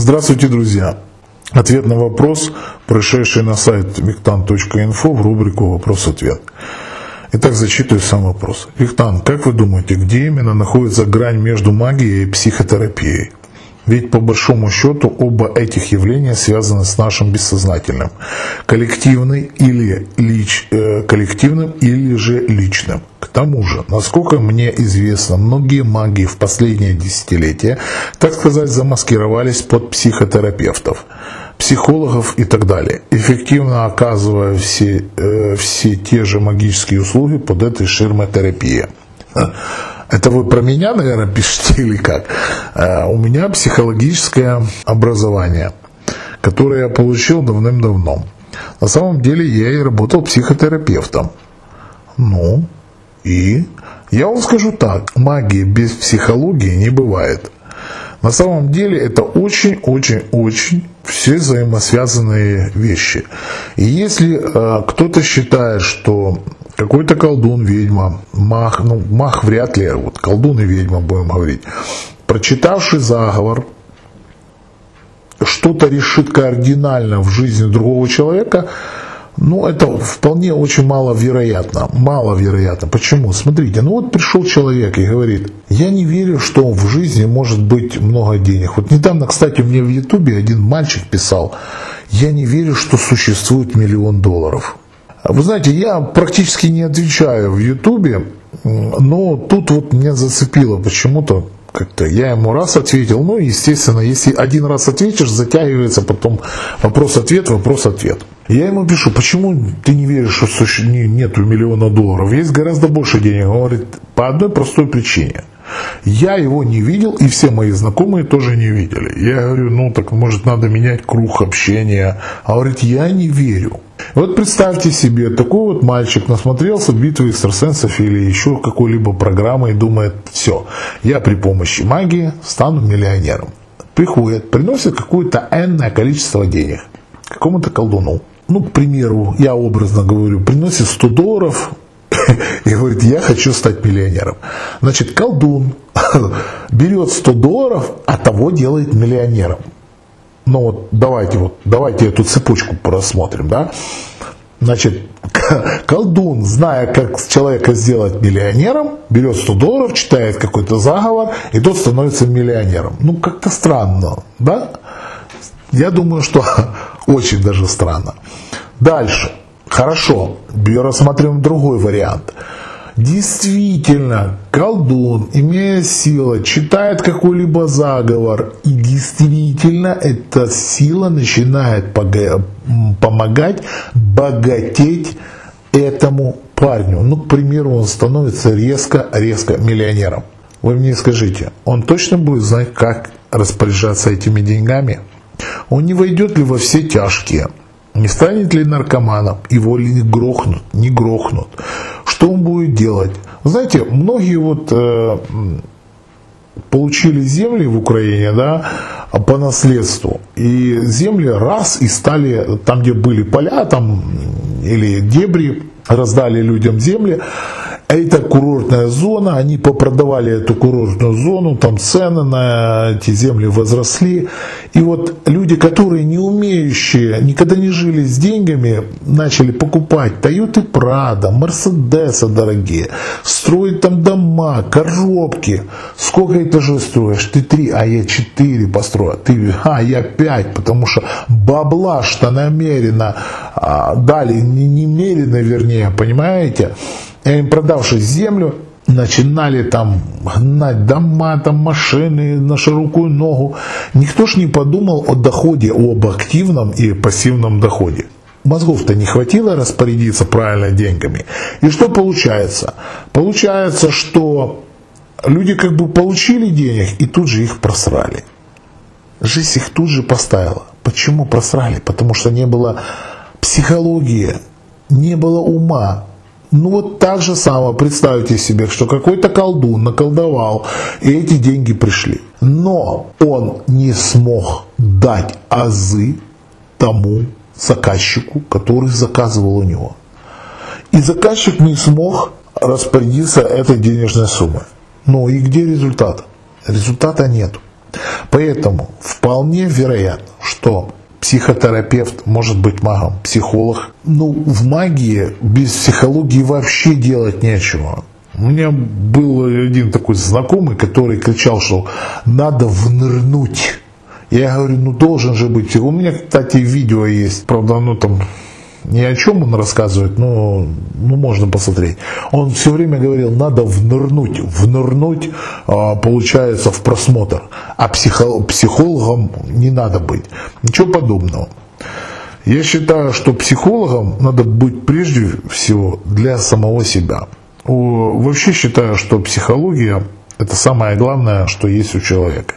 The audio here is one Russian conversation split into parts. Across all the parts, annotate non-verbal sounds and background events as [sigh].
Здравствуйте, друзья! Ответ на вопрос, пришедший на сайт виктан.инфо в рубрику «Вопрос-ответ». Итак, зачитываю сам вопрос. Виктан, как вы думаете, где именно находится грань между магией и психотерапией? Ведь по большому счету оба этих явления связаны с нашим бессознательным, коллективный или лич, э, коллективным или же личным. К тому же, насколько мне известно, многие маги в последние десятилетия, так сказать, замаскировались под психотерапевтов психологов и так далее, эффективно оказывая все, э, все те же магические услуги под этой ширмотерапией. Это вы про меня, наверное, [laughs] пишете или как? Э, у меня психологическое образование, которое я получил давным-давно. На самом деле я и работал психотерапевтом. Ну, и я вам скажу так, магии без психологии не бывает. На самом деле это очень-очень-очень все взаимосвязанные вещи. И если э, кто-то считает, что какой-то колдун, ведьма, мах, ну, мах вряд ли, вот колдун и ведьма будем говорить, прочитавший заговор, что-то решит кардинально в жизни другого человека, ну, это вполне очень маловероятно. Маловероятно. Почему? Смотрите, ну вот пришел человек и говорит, я не верю, что в жизни может быть много денег. Вот недавно, кстати, мне в Ютубе один мальчик писал, я не верю, что существует миллион долларов. Вы знаете, я практически не отвечаю в Ютубе, но тут вот меня зацепило почему-то как-то я ему раз ответил, ну, естественно, если один раз ответишь, затягивается потом вопрос-ответ, вопрос-ответ. Я ему пишу, почему ты не веришь, что нету миллиона долларов? Есть гораздо больше денег. Он говорит, по одной простой причине. Я его не видел, и все мои знакомые тоже не видели. Я говорю, ну так может надо менять круг общения. А говорит, я не верю. Вот представьте себе, такой вот мальчик насмотрелся битвы экстрасенсов или еще какой-либо программы и думает, все, я при помощи магии стану миллионером. Приходит, приносит какое-то энное количество денег какому-то колдуну ну, к примеру, я образно говорю, приносит 100 долларов [laughs] и говорит, я хочу стать миллионером. Значит, колдун [laughs] берет 100 долларов, а того делает миллионером. Ну вот давайте вот, давайте эту цепочку просмотрим, да. Значит, [laughs] колдун, зная, как человека сделать миллионером, берет 100 долларов, читает какой-то заговор, и тот становится миллионером. Ну, как-то странно, да? Я думаю, что [laughs] очень даже странно. Дальше. Хорошо. Рассмотрим другой вариант. Действительно, колдун, имея силу, читает какой-либо заговор, и действительно эта сила начинает помогать богатеть этому парню. Ну, к примеру, он становится резко-резко миллионером. Вы мне скажите, он точно будет знать, как распоряжаться этими деньгами? Он не войдет ли во все тяжкие? Не станет ли наркоманом? Его ли не грохнут? Не грохнут? Делать? Знаете, многие вот э, получили земли в Украине, да, по наследству. И земли раз и стали, там где были поля, там или дебри, раздали людям земли, это курортная зона, они попродавали эту курортную зону, там цены на эти земли возросли. И вот люди, которые не умеющие, никогда не жили с деньгами, начали покупать Toyota Prado, Мерседесы дорогие, строить там дома, коробки. Сколько этажей строишь? Ты три, а я четыре построю. Ты, а я пять, потому что бабла что намеренно а, дали, не немерено вернее, понимаете? Им продавшись землю, начинали там гнать дома, там машины на широкую ногу. Никто ж не подумал о доходе, об активном и пассивном доходе. Мозгов-то не хватило распорядиться правильно деньгами. И что получается? Получается, что люди как бы получили денег и тут же их просрали. Жизнь их тут же поставила. Почему просрали? Потому что не было психологии, не было ума, ну вот так же самое, представьте себе, что какой-то колдун наколдовал, и эти деньги пришли. Но он не смог дать азы тому заказчику, который заказывал у него. И заказчик не смог распорядиться этой денежной суммой. Ну и где результат? Результата нет. Поэтому вполне вероятно, что психотерапевт может быть магом, психолог. Ну, в магии без психологии вообще делать нечего. У меня был один такой знакомый, который кричал, что надо внырнуть. Я говорю, ну должен же быть. У меня, кстати, видео есть, правда, оно там ни о чем он рассказывает, но ну, можно посмотреть. Он все время говорил, надо внырнуть. Внырнуть а, получается в просмотр. А психо, психологом не надо быть. Ничего подобного. Я считаю, что психологом надо быть прежде всего для самого себя. Вообще считаю, что психология это самое главное, что есть у человека.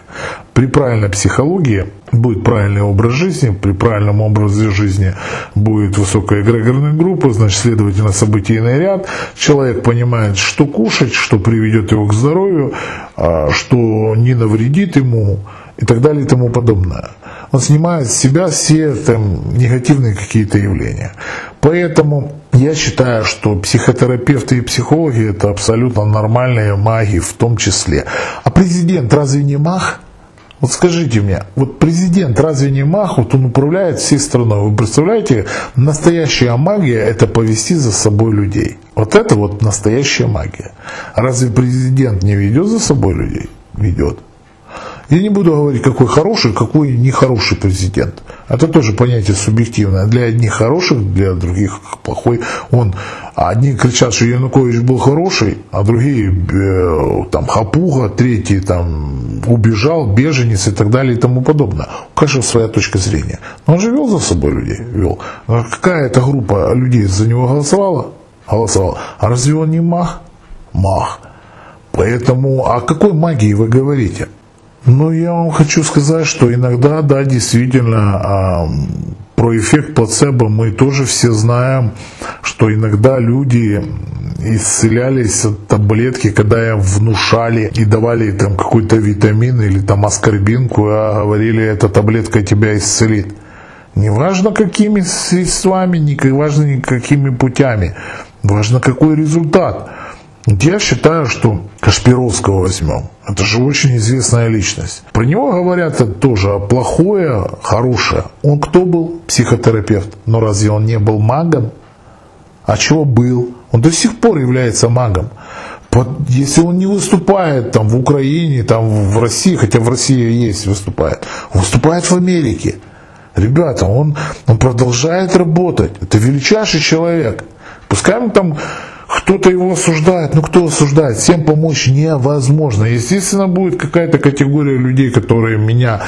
При правильной психологии будет правильный образ жизни, при правильном образе жизни будет высокая эгрегорная группа, значит, следовательно, событийный ряд. Человек понимает, что кушать, что приведет его к здоровью, а, что не навредит ему и так далее и тому подобное. Он снимает с себя все там, негативные какие-то явления. Поэтому я считаю, что психотерапевты и психологи это абсолютно нормальные маги в том числе. А президент разве не маг? Вот скажите мне, вот президент разве не маг, вот он управляет всей страной. Вы представляете, настоящая магия это повести за собой людей. Вот это вот настоящая магия. Разве президент не ведет за собой людей? Ведет. Я не буду говорить, какой хороший, какой нехороший президент. Это тоже понятие субъективное. Для одних хороших, для других плохой. Он, одни кричат, что Янукович был хороший, а другие э, там хапуга, третий там убежал, беженец и так далее и тому подобное. Каждого своя точка зрения. Но он же вел за собой людей, вел. А какая то группа людей за него голосовала? Голосовала. А разве он не мах? Мах. Поэтому о какой магии вы говорите? Ну, я вам хочу сказать, что иногда, да, действительно, а, про эффект плацебо мы тоже все знаем, что иногда люди исцелялись от таблетки, когда им внушали и давали там какой-то витамин или там аскорбинку, а говорили, эта таблетка тебя исцелит. Неважно какими средствами, не важно какими путями, важно какой результат. Я считаю, что Кашпировского возьмем. Это же очень известная личность. Про него говорят тоже плохое, хорошее. Он кто был? Психотерапевт. Но разве он не был магом? А чего был? Он до сих пор является магом. Если он не выступает там в Украине, там в России, хотя в России есть выступает, он выступает в Америке. Ребята, он, он продолжает работать. Это величайший человек. Пускай он там кто-то его осуждает, ну кто осуждает? Всем помочь невозможно. Естественно, будет какая-то категория людей, которые меня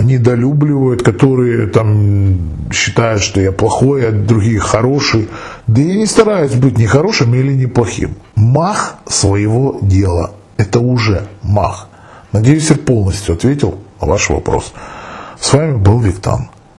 недолюбливают, которые там считают, что я плохой, а другие хороший. Да я не стараюсь быть ни хорошим или ни плохим. Мах своего дела. Это уже мах. Надеюсь, я полностью ответил на ваш вопрос. С вами был Виктан.